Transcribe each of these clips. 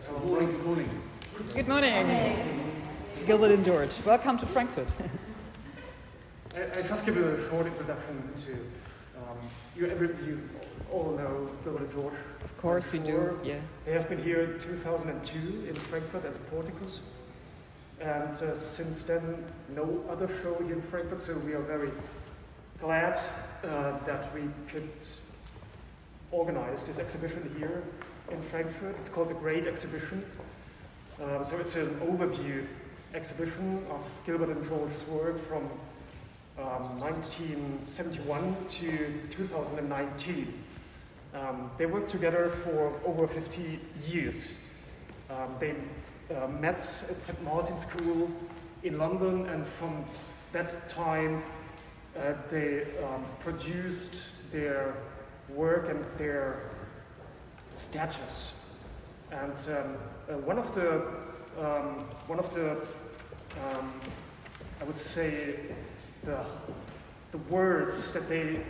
Good morning, good morning. Good morning, Gilbert and George. Welcome to Frankfurt. I, I just give you a short introduction to um, you. Every, you all know Gilbert and George. Of course we do. Yeah. They have been here in 2002 in Frankfurt at the Portikus, and uh, since then no other show here in Frankfurt. So we are very glad uh, that we could organize this exhibition here in Frankfurt. It's called the Great Exhibition. Um, so it's an overview exhibition of Gilbert and George's work from um, 1971 to 2019. Um, they worked together for over 50 years. Um, they uh, met at St. Martin's School in London, and from that time, uh, they um, produced their work and their status. And um, uh, one of the um, one of the um, I would say the the words that they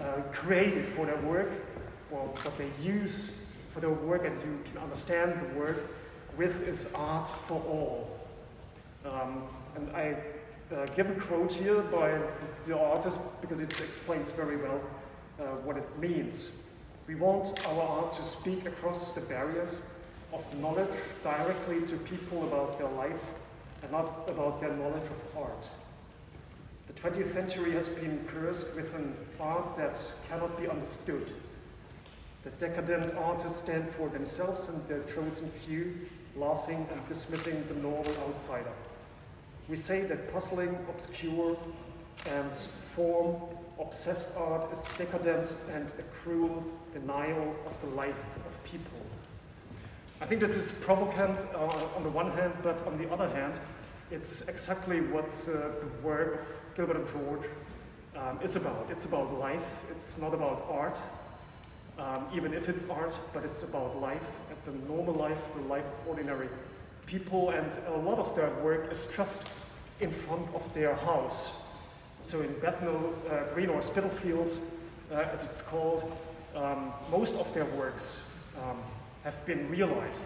uh, created for their work, or what they use for their work, and you can understand the word with is art for all. Um, and I uh, give a quote here by the, the artist because it explains very well uh, what it means. We want our art to speak across the barriers of knowledge directly to people about their life and not about their knowledge of art. The 20th century has been cursed with an art that cannot be understood. The decadent artists stand for themselves and their chosen few, laughing and dismissing the normal outsider. We say that puzzling, obscure, and form obsessed art is decadent and a cruel denial of the life of people. I think this is provocant uh, on the one hand, but on the other hand, it's exactly what uh, the work of Gilbert and George um, is about. It's about life, it's not about art, um, even if it's art, but it's about life, and the normal life, the life of ordinary people, and a lot of their work is just in front of their house. So in Bethnal uh, Green or Spitalfields, uh, as it's called, um, most of their works um, have been realized.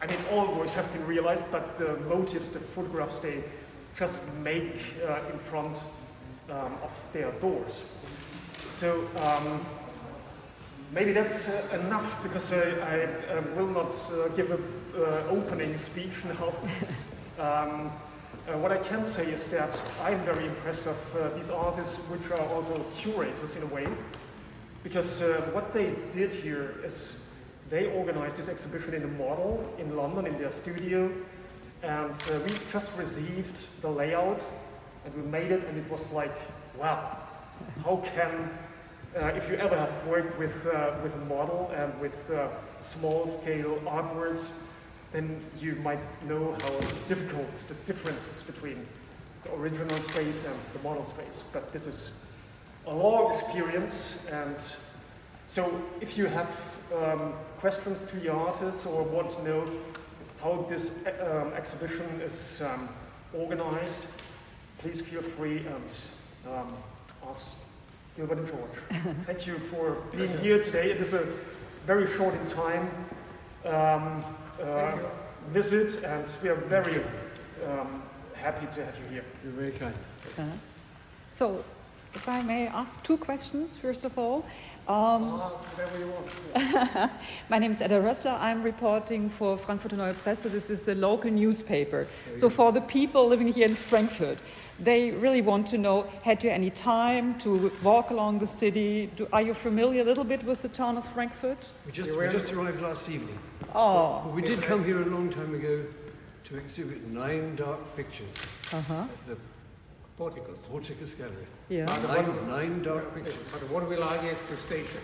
I mean, all works have been realized, but the motives, the photographs they just make uh, in front um, of their doors. So um, maybe that's uh, enough because I, I uh, will not uh, give an opening speech now. Uh, what I can say is that I'm very impressed of uh, these artists, which are also curators in a way, because uh, what they did here is they organized this exhibition in a model in London in their studio, and uh, we just received the layout, and we made it, and it was like, wow, how can, uh, if you ever have worked with, uh, with a model and with small-scale artworks, then you might know how difficult the differences between the original space and the model space. But this is a long experience, and so if you have um, questions to the artists or want to know how this um, exhibition is um, organized, please feel free and um, ask Gilbert and George. Thank you for being here today. It is a very short in time. Uh, visit, and we are very um, happy to have you here. You're very kind. Uh, so, if I may ask two questions, first of all. Um, uh, whatever you want. my name is Edda Rössler. I'm reporting for Frankfurter Neue Presse. This is a local newspaper. So, for the people living here in Frankfurt, they really want to know had you any time to walk along the city? Do, are you familiar a little bit with the town of Frankfurt? We just, we just arrived last evening. Oh. But we did come here a long time ago to exhibit nine dark pictures uh-huh. at the Portikus. Portikus Gallery. Yeah. Nine, nine dark pictures. But what we like is the station.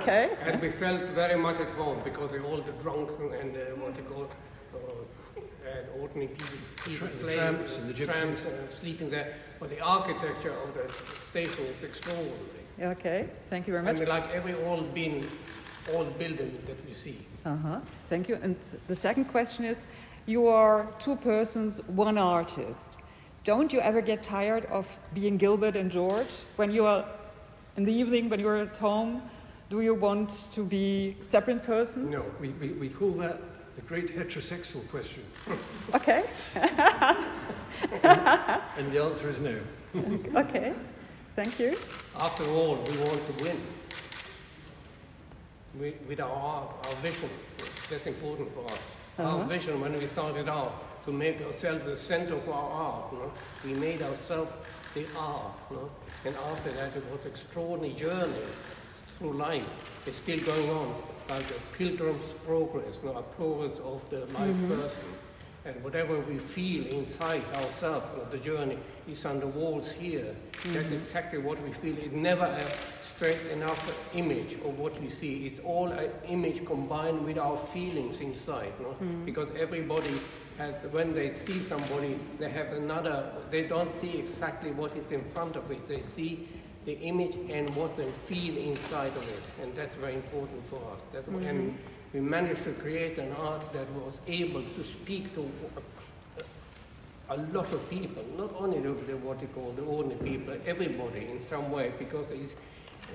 okay. And we felt very much at home because of all the drunks and, and uh, what they call uh, and ordinary people, people the tramps and the gypsies. tramps, uh, sleeping there. But the architecture of the station is extraordinary. Okay, thank you very much. And like every old bin, old building that we see. Uh-huh. Thank you. And the second question is, you are two persons, one artist. Don't you ever get tired of being Gilbert and George when you are in the evening when you're at home? Do you want to be separate persons? No, we, we, we call that the great heterosexual question. Okay. And the answer is no. Okay. Thank you. After all, we want to win. We, with our art, our vision, that's important for us. Our Uh-huh. vision when we started out to make ourselves the center for our art. You know? We made ourselves the art. You know? And after that, it was extraordinary journey through life. It's still going on, like a pilgrim's progress, you know, a progress of the life mm-hmm. person. And whatever we feel inside ourselves, you know, the journey is on the walls here. That's mm-hmm. exactly what we feel. It's never a straight enough image of what we see. It's all an image combined with our feelings inside. You know? Mm-hmm. Because everybody has, when they see somebody, they have another, they don't see exactly what is in front of it. They see the image and what they feel inside of it. And that's very important for us. That, And mm-hmm. we managed to create an art that was able to speak to a, a lot of people, not only the, the, what you call the ordinary people, everybody in some way, because it's,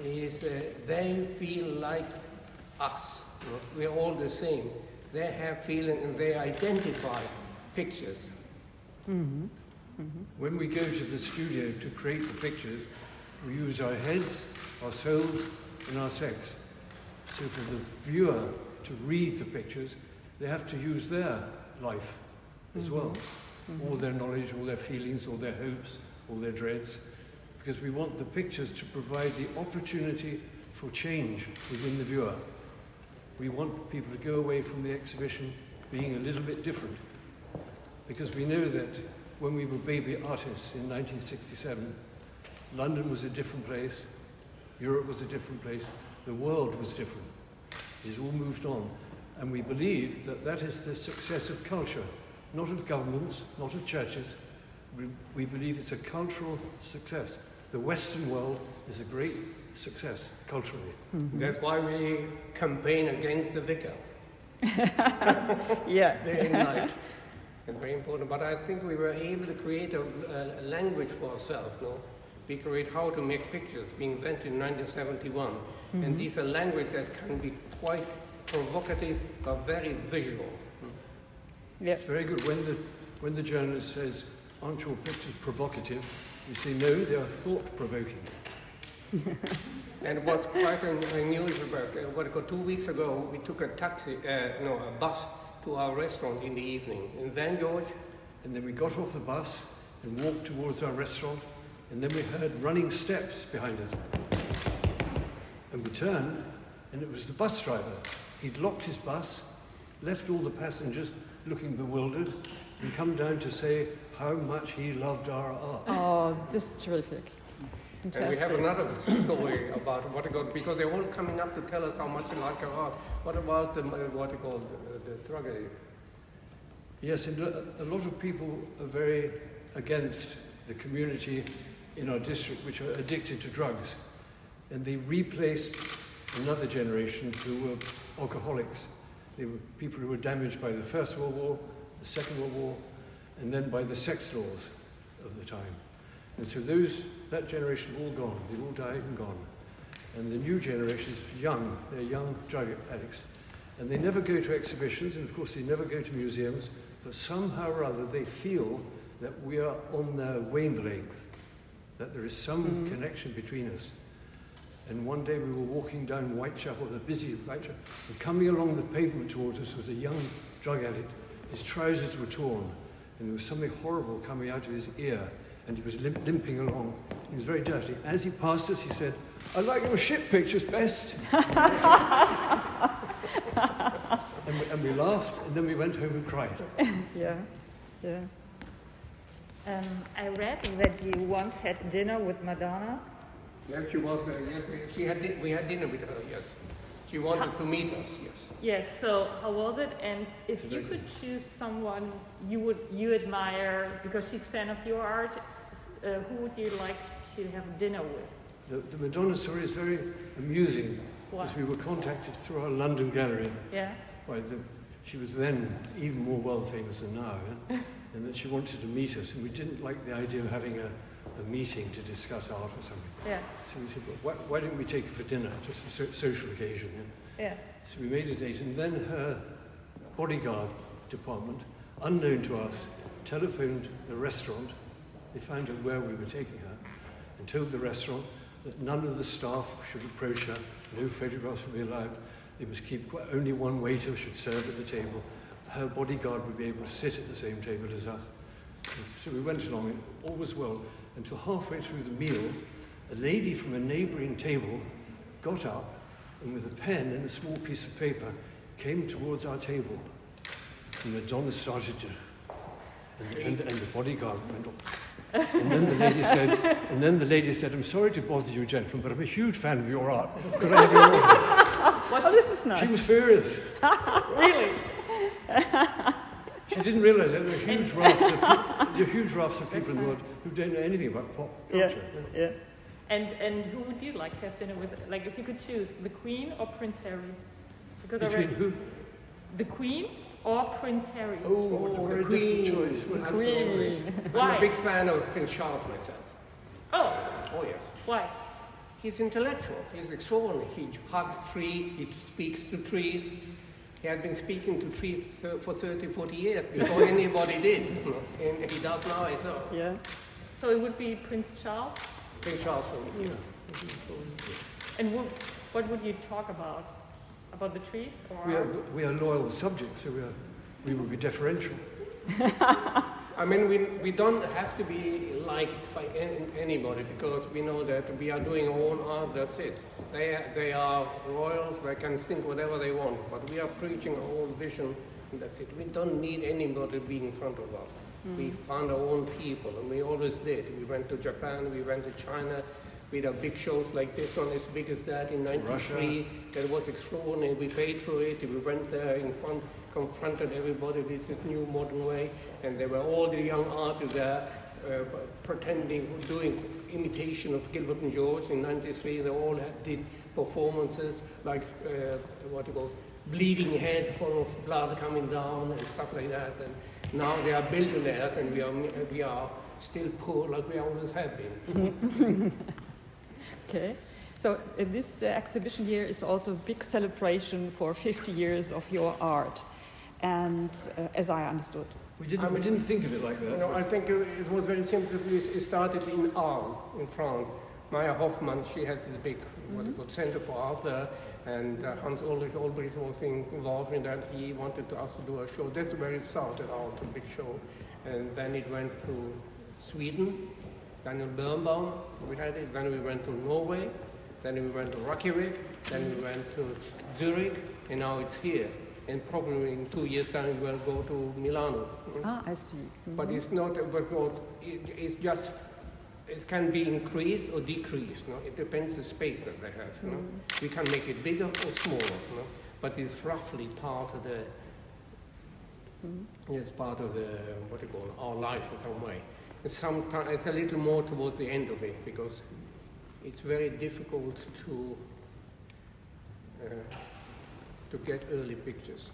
it's, uh, they feel like us. you know. We're all the same. They have feeling and they identify pictures. Mm-hmm. Mm-hmm. When we go to the studio to create the pictures, we use our heads, our souls, and our sex. So for the viewer to read the pictures, they have to use their life as mm-hmm. well. Mm-hmm. All their knowledge, all their feelings, all their hopes, all their dreads. Because we want the pictures to provide the opportunity for change within the viewer. We want people to go away from the exhibition being a little bit different. Because we know that when we were baby artists in 1967, London was a different place, Europe was a different place, the world was different. It's all moved on. And we believe that that is the success of culture, not of governments, not of churches. We, we believe it's a cultural success. The Western world is a great success culturally. Mm-hmm. That's why we campaign against the vicar. Yeah. day and night. It's very important. But I think we were able to create a, a language for ourselves. No, we create how to make pictures, being invented in 1971, and these are language that can be quite provocative but very visual. Yes. It's very good when the, when the journalist says, Aren't your pictures provocative? You say, No, they are thought provoking. And what's quite un- unusual about uh, what two weeks ago, we took a taxi, uh, no, a bus to our restaurant in the evening. And then, George, And then we got off the bus and walked towards our restaurant, and then we heard running steps behind us. And we turned, and it was the bus driver. He'd locked his bus, left all the passengers looking bewildered, and come down to say how much he loved our art. Oh, this is terrific. And we have another story about what it got because they're all coming up to tell us how much they like our art. What about the uh, what you call the, the tragedy? Yes, and a a lot of people are very against the community in our district which are addicted to drugs. And they replaced another generation who were alcoholics. They were people who were damaged by the First World War, the Second World War, and then by the sex laws of the time. And so those, that generation all gone. They've all died and gone. And the new generation is young. They're young drug addicts. And they never go to exhibitions, and of course they never go to museums, but somehow or other they feel that we are on their wavelength, that there is some mm. connection between us. And one day we were walking down Whitechapel, the busy Whitechapel, and coming along the pavement towards us was a young drug addict. His trousers were torn, and there was something horrible coming out of his ear, and he was limp- limping along. He was very dirty. As he passed us, he said, I like your ship pictures best. and, we, and we laughed, and then we went home and cried. Yeah. Yeah. Um, I read that you once had dinner with Madonna. Yes, she was. Uh, yes, we- she had. Di- we had dinner with her. Yes, she wanted to meet us. Yes. Yes. So how was it? And if you could choose someone you would you admire because she's fan of your art, uh, who would you like to have dinner with? The, the Madonna story is very amusing, Why? as we were contacted through our London gallery Yeah. by the, she was then even more world famous than now, eh? and that she wanted to meet us, and we didn't like the idea of having a, a meeting to discuss art or something. Yeah. So we said, well, why, why don't we take her for dinner, just a so, social occasion? eh? Yeah. So we made a date, and then her bodyguard department, unknown to us, telephoned the restaurant. They found out where we were taking her and told the restaurant that none of the staff should approach her, no photographs would be allowed. They must keep. Only one waiter should serve at the table. Her bodyguard would be able to sit at the same table as us. So we went along, and all was well until halfway through the meal, a lady from a neighbouring table got up and, with a pen and a small piece of paper, came towards our table. And the Madonna started to, and, and, and the bodyguard went up. And then the lady said, and then the lady said, I'm sorry to bother you, gentlemen, but I'm a huge fan of your art. Could I have your autograph? Oh, this is nice. She was furious. really? She didn't realise that there are huge rafts of, pe- there are huge rafts of people in the world who don't know anything about pop culture. yeah. yeah. And and who would you like to have dinner with? Like, if you could choose, the Queen or Prince Harry? Because I Between read who? the Queen or Prince Harry. Oh, what a very oh, Queen. difficult choice. Well, What a Queen. difficult choice. I'm a big fan of Prince Charles myself. Oh, Oh, yes. why? He's intellectual. He's extraordinary. He hugs trees. He speaks to trees. He had been speaking to trees th- for 30, 40 years before anybody did. And he does now as well. Yeah. So it would be Prince Charles. Prince Charles for me, yes. And what, what would you talk about? About the trees or? We are, we are loyal subjects, so we, are, we will be deferential. I mean, we, we don't have to be liked by an- anybody because we know that we are doing our own art, that's it. They, they are royals, they can think whatever they want, but we are preaching our own vision, and that's it. We don't need anybody being in front of us. Mm. We found our own people, and we always did. We went to Japan, we went to China, we had big shows like this one, as big as that in To 93. That was extraordinary. We paid for it. We went there in front, confronted everybody with this new modern way, and there were all the young artists there uh, pretending, doing imitation of Gilbert and George in '93. They all had, did performances like uh, what do you call bleeding heads full of blood coming down and stuff like that. And now they are billionaires, and we are we are still poor like we always have been. Okay. So uh, this uh, exhibition here is also a big celebration for 50 years of your art, and uh, as I understood. We didn't, we didn't think of it like that. No, I think uh, it was very simple. It it started in Arles, in France. Maja Hoffmann, she had this big what you call center for art there, and uh, Hans Ulrich Obrist was involved in that. He wanted to us to do a show. That's where it started out, a big show. And then it went to Sweden, Daniel Birnbaum, we had it. Then we went to Norway, then we went to Reykjavik, then we went to Zurich, and now it's here. And probably in two years' time we'll go to Milano. Ah, I see. But it's not because it, it's just it can be increased or decreased. No? It depends the space that they have. You know? We can make it bigger or smaller. Know? But it's roughly part of the it's part of the what you call our life in some way. And sometimes it's a little more towards the end of it because it's very difficult to uh, to get early pictures.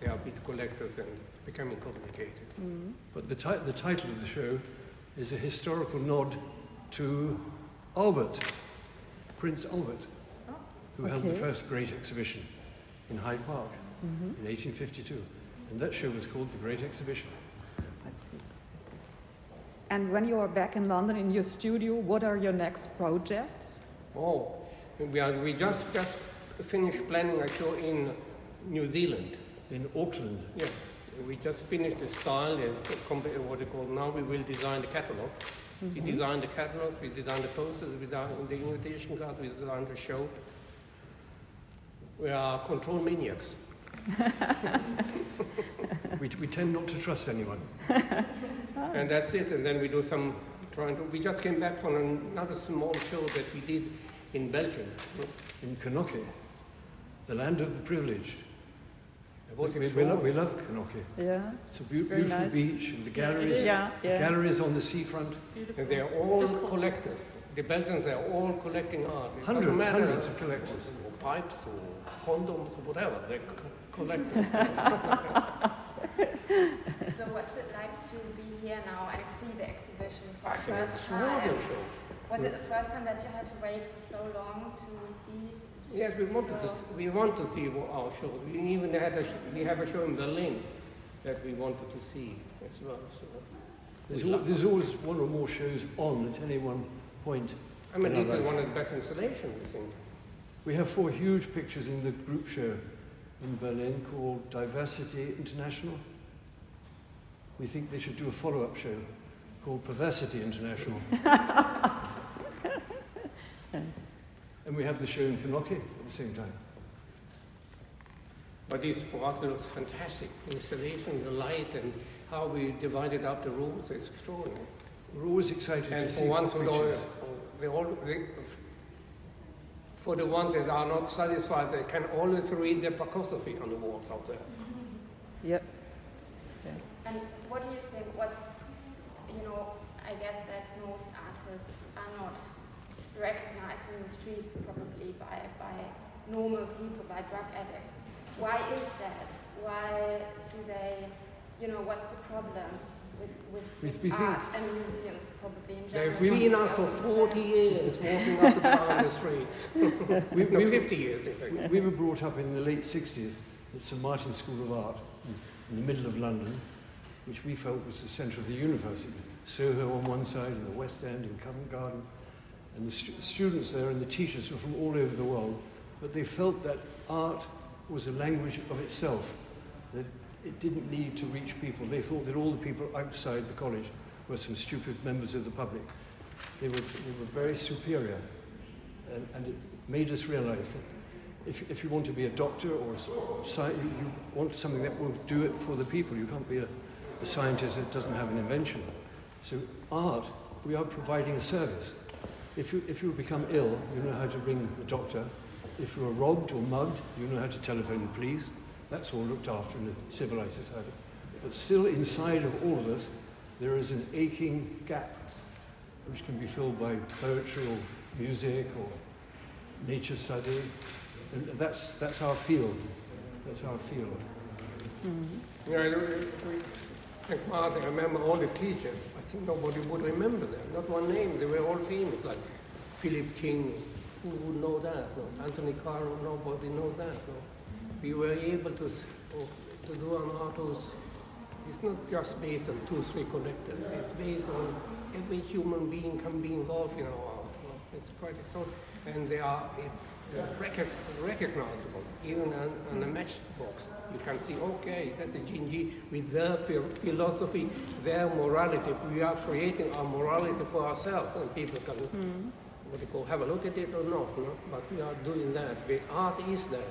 They are bit collectors and becoming complicated. Mm. But the, ti- the title of the show is a historical nod to Albert, Prince Albert, who held the first great exhibition in Hyde Park mm-hmm. in 1852. And that show was called The Great Exhibition. I see. I see. And when you are back in London in your studio, what are your next projects? Oh, we, are, we just just finished planning a show in New Zealand. In Auckland, Yes, we just finished the style and compa- what they call now we will design the catalog. We mm-hmm. designed the catalog, we designed the posters, we designed the invitation card, we designed the show. We are control maniacs. we, we tend not to trust anyone. And that's it. And then we do some trying to. We just came back from another small show that we did in Belgium. In Knokke, the land of the privileged. It was We, we, love, we love Knokke. Yeah. It's a beau- It's beautiful nice. beach and the galleries, Yeah, the galleries on the seafront. And they are all collectors. The Belgians, they are all collecting art. It doesn't Hundreds, hundreds of collectors. Or pipes or condoms or whatever. They're co- collectors. So what's it like to be here now and see the exhibition for the first time? Was it the first time that you had to wait for so long to see Yes, we wanted to. We want to see our show. We even had a. sh- We have a show in Berlin that we wanted to see as well. So, There's, we al- there's always one or more shows on at any one point. I mean, this is one of the best installations, I think. We have four huge pictures in the group show in Berlin called Diversity International. We think they should do a follow-up show called Perversity International. and we have the show in Knokke at the same time. But this for us looks fantastic. The installation, the light, and how we divided up the rooms is extraordinary. We're always excited And to see once, the we all, pictures. they all, they, for the ones that are not satisfied, they can always read the philosophy on the walls out there. Mm-hmm. Yep. And what do you think? What's, you know, I guess that most artists are not recognized in the streets probably by, by normal people, by drug addicts. Why is that? Why do they, you know, what's the problem with, with, We- with we think- art and museums probably in general? They've seen us for 40 years walking up and down the streets. We, No, we, 50 years, in fact. we were brought up in the late 60s at St Martin's School of Art in, in the middle of London, which we felt was the centre of the universe. Soho on one side and the West End and Covent Garden. And the stu- students there and the teachers were from all over the world, but they felt that art was a language of itself, that it didn't need to reach people. They thought that all the people outside the college were some stupid members of the public. They were, they were very superior, and, and it made us realize that if, if you want to be a doctor or a you, you want something that will do it for the people. You can't be a, a scientist that doesn't have an invention. So art, we are providing a service. If you, if you become ill, you know how to ring the doctor. If you are robbed or mugged, you know how to telephone the police. That's all looked after in a civilized society. But still inside of all of us, there is an aching gap which can be filled by poetry or music or nature study. And that's, that's our field. That's our field. Mm-hmm. You know, I re- re- think Martin, I remember all the teachers. Nobody would remember them. Not one name. They were all famous, like Philip King. Who would know that? No. Anthony Caro, nobody knows that. No. We were able to, to do an art who's, it's not just based on two, three collectors. It's based on every human being can be involved in our art. No. It's quite extraordinary. And they are, it, recognizable, even on, on a matchbox. You can see, okay, that's the Jinji with their phil- philosophy, their morality. We are creating our morality for ourselves, and people can, hmm. what do you call, have a look at it or not. No? But we are doing that. The art is that,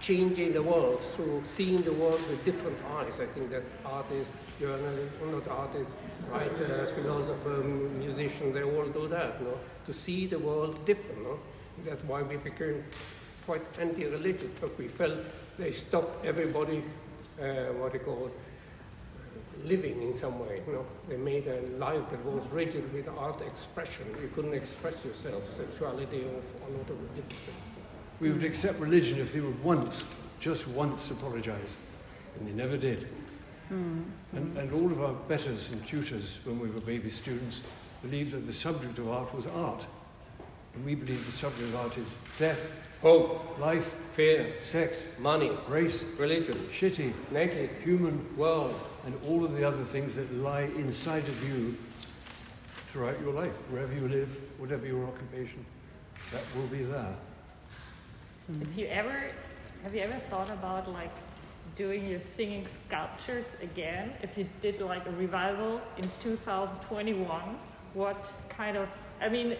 changing the world through seeing the world with different eyes. I think that artists, journalists, not artists, writers, philosophers, musicians, they all do that, no? To see the world different, no? That's why we became quite anti-religious, but we felt they stopped everybody, uh, what they call, living in some way, no? They made a life that was rigid with art expression. You couldn't express yourself, sexuality, or a lot of different things. We would accept religion if they would once, just once, apologize. And they never did. And, and all of our betters and tutors, when we were baby students, believed that the subject of art was art. And we believe the subject of art is death, Hope, life, fear, sex, money, race, religion, shitty, naked, human, world. and all of the other things that lie inside of you throughout your life, wherever you live, whatever your occupation, that will be there. If you ever, have you ever thought about like doing your singing sculptures again? If you did like a revival in 2021, what kind of, I mean,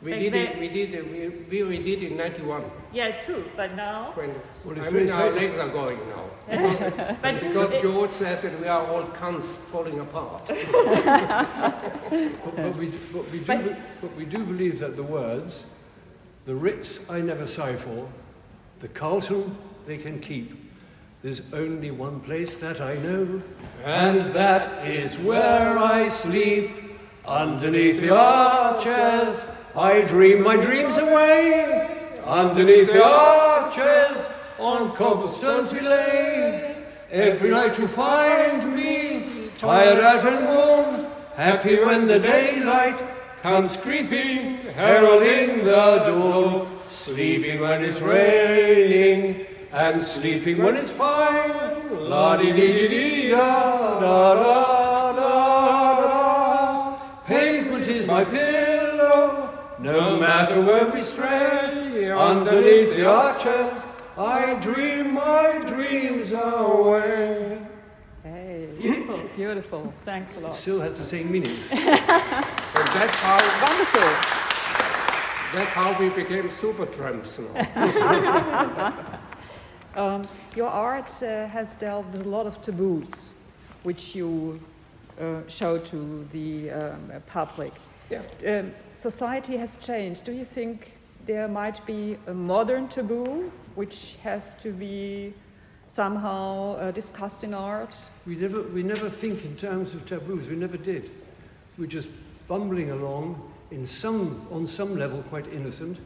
We Back did it, we did it, we, we redid it in 91. yeah, true, but now, When, Well, I very mean, our serious. legs are going now. but Because it- George says that we are all cunts falling apart. But, but, we, but, we do, but we do believe that the words, the Ritz I never sigh for, the Carlton they can keep. There's only one place that I know, and that is where I sleep. Underneath the arches, I dream my dreams away. Underneath the arches, on cobblestones we lay. Every night you find me, tired out and warm, happy when the daylight comes creeping, heralding the dawn. sleeping when it's raining, and sleeping when it's fine. La di di di di da da da da. Pavement is my pillow, no matter where we stray. Underneath the arches, I dream my dreams away. Hey, beautiful, beautiful. Thanks a It lot. still has the same meaning. And that's how, Wonderful. that's how we became super tramps. You know? Um, your art uh, has dealt with a lot of taboos, which you uh, show to the um, public. Yeah. Um, society has changed. Do you think there might be a modern taboo which has to be somehow uh, discussed in art? We never, we never think in terms of taboos. We never did. We're just bumbling along in some, on some level, quite innocent,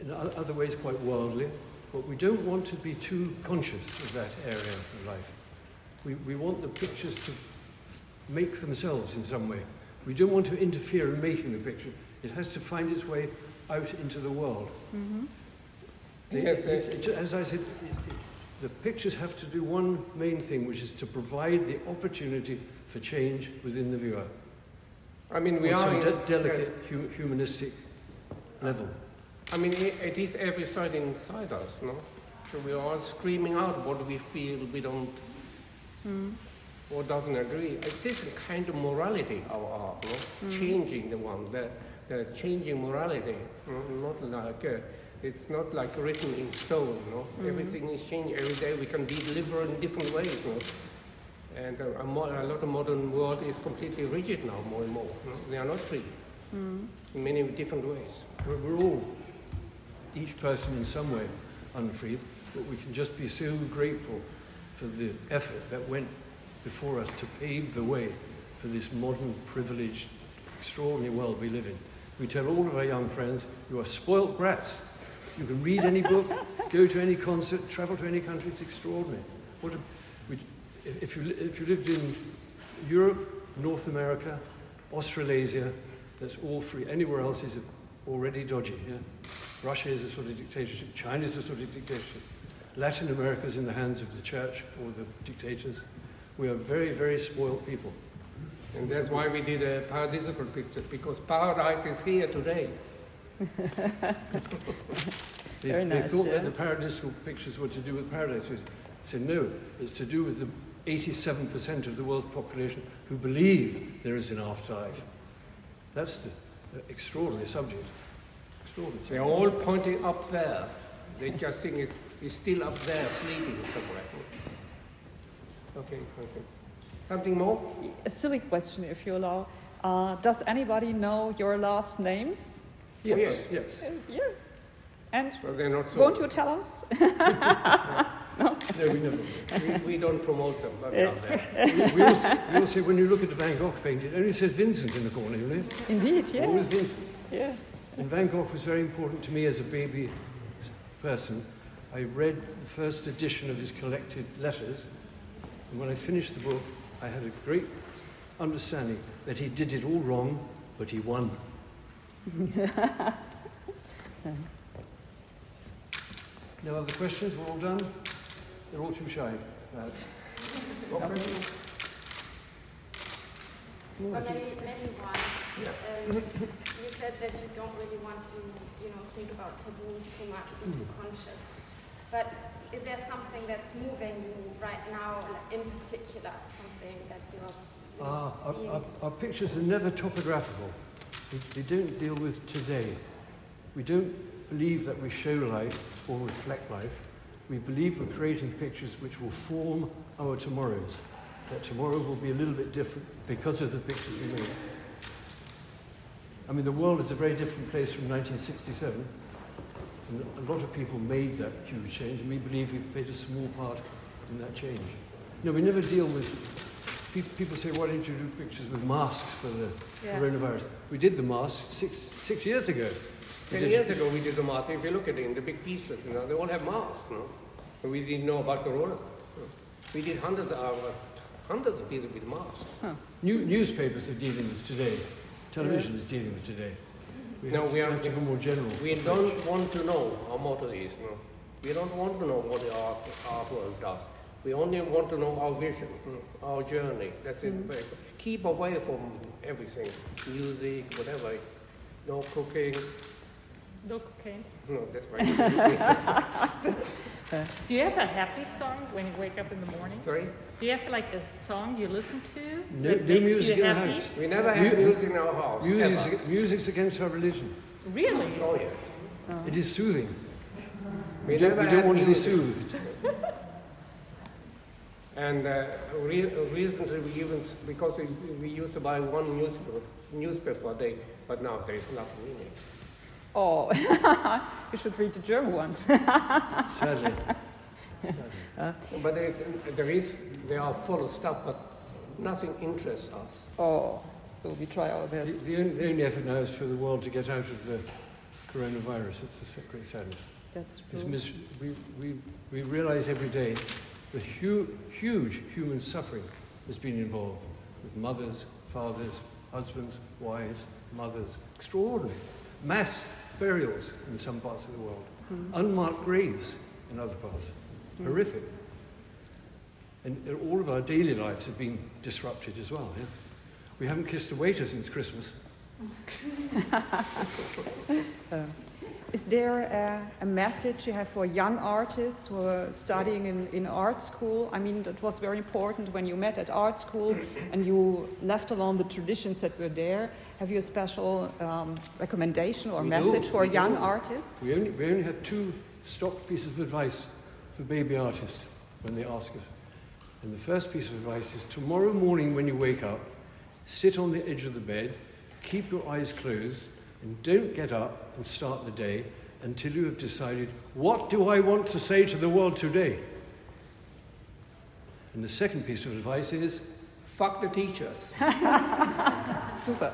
in other ways, quite worldly. But we don't want to be too conscious of that area of life. We, we want the pictures to make themselves in some way. We don't want to interfere in making the picture. It has to find its way out into the world. The- Yes, yes. it- it- as I said, it, it, the pictures have to do one main thing, which is to provide the opportunity for change within the viewer I mean, we on are some in, de- delicate hu- humanistic level. I mean, it, it is every side inside us, no? So we are screaming out what we feel we don't, mm. Or doesn't agree. It is a kind of morality, our art, no? Changing the one, the, the changing morality, not like, uh, it's not like written in stone, no? Everything is changing. Every day we can be liberal in different ways, no? And uh, a, mo- a lot of modern world is completely rigid now, more and more. No? They are not free in many different ways. We're, we're all, each person in some way, unfree, but we can just be so grateful for the effort that went before us to pave the way for this modern, privileged, extraordinary world we live in. We tell all of our young friends, you are spoilt brats. You can read any book, go to any concert, travel to any country. It's extraordinary. What a, we, if, you, if you lived in Europe, North America, Australasia, that's all free. Anywhere else is already dodgy. Yeah? Russia is a sort of dictatorship. China is a sort of dictatorship. Latin America is in the hands of the church or the dictators. We are very, very spoiled people. And that's why we did a paradisical picture, because paradise is here today. They, Very they nice, thought yeah. that the paradisical pictures were to do with paradise. We said, no, it's to do with the 87% of the world's population who believe there is an afterlife. That's the, the extraordinary subject. Extraordinary. They're all pointing up there. They just think it, it's still up there, sleeping somewhere. Okay, perfect. think. Something more? A silly question, if you allow. Uh, does anybody know your last names? Yes, yes. Uh, yeah. And Well, they're not so. won't you tell us? No, we never. we, we don't promote them, but they're up there. we, we, also, we also say when you look at the Van Gogh painting, it only says Vincent in the corner, you know? Indeed, yeah. Always Vincent. yeah. And Van Gogh was very important to me as a baby person. I read the first edition of his collected letters, and when I finished the book, I had a great understanding that he did it all wrong, but he won. no other questions? We're all done? They're all too shy. perhaps. What question? No, I maybe, maybe one. Um, you said that you don't really want to, you know, think about taboos too much, be too conscious. But is there something that's moving you right now, in particular, something that you're Ah, our, our, our pictures are never topographical. They, they don't deal with today. We don't believe that we show life or reflect life. We believe we're creating pictures which will form our tomorrows. That tomorrow will be a little bit different because of the pictures we make. I mean, the world is a very different place from 1967. And a lot of people made that huge change, and we believe we played a small part in that change. No, we never deal with. pe- People say, why don't you do pictures with masks for the Yeah. coronavirus? We did the masks six, six years ago. Ten years ago, we did the mask. If you look at it in the big pieces, you know, they all have masks, no? And we didn't know about Corona. no. We did hundreds of, hundreds of people with masks. New, newspapers are dealing with today. Television is dealing with today. We No, have, to, we we are- have to go more general. We don't want to know, our motto is, no. We don't want to know what the art, art world does. We only want to know our vision, our journey. That's it. Very- Keep away from everything, music, whatever. No cooking. No cocaine. No, that's right. Do you have a happy song when you wake up in the morning? Sorry? Do you have like a song you listen to? No, that no makes music you in the happy? house. We never Mu- have music in our house. Music's, ever. music's against our religion. Really? Oh, yes. It is soothing. We We don't, we don't want to be soothed. And uh, re- recently, we even, because we, we used to buy one newspaper, newspaper a day, but now there is nothing in it. Oh, you should read the German ones. Sadly. But there is, there is, they are full of stuff, but nothing interests us. oh, so we try our best. the, only, the only effort now is for the world to get out of the coronavirus. That's the sa- great sadness. That's true. mis- we, we, we realize every day the hu- huge human suffering has been involved with mothers, fathers, husbands, wives, mothers. Extraordinary. Mass burials in some parts of the world. Hmm. Unmarked graves in other parts. Hmm. Horrific. And uh, all of our daily lives have been disrupted as well. Yeah? We haven't kissed a waiter since Christmas. Is there a, a message you have for young artists who are studying in, in art school? I mean, that was very important when you met at art school and you left alone the traditions that were there. Have you a special um, recommendation or We message for young artists? We only, we only have two stock pieces of advice for baby artists when they ask us. And the first piece of advice is tomorrow morning when you wake up, sit on the edge of the bed, keep your eyes closed, and don't get up and start the day until you have decided, what do I want to say to the world today? And the second piece of advice is, Fuck the teachers. Super.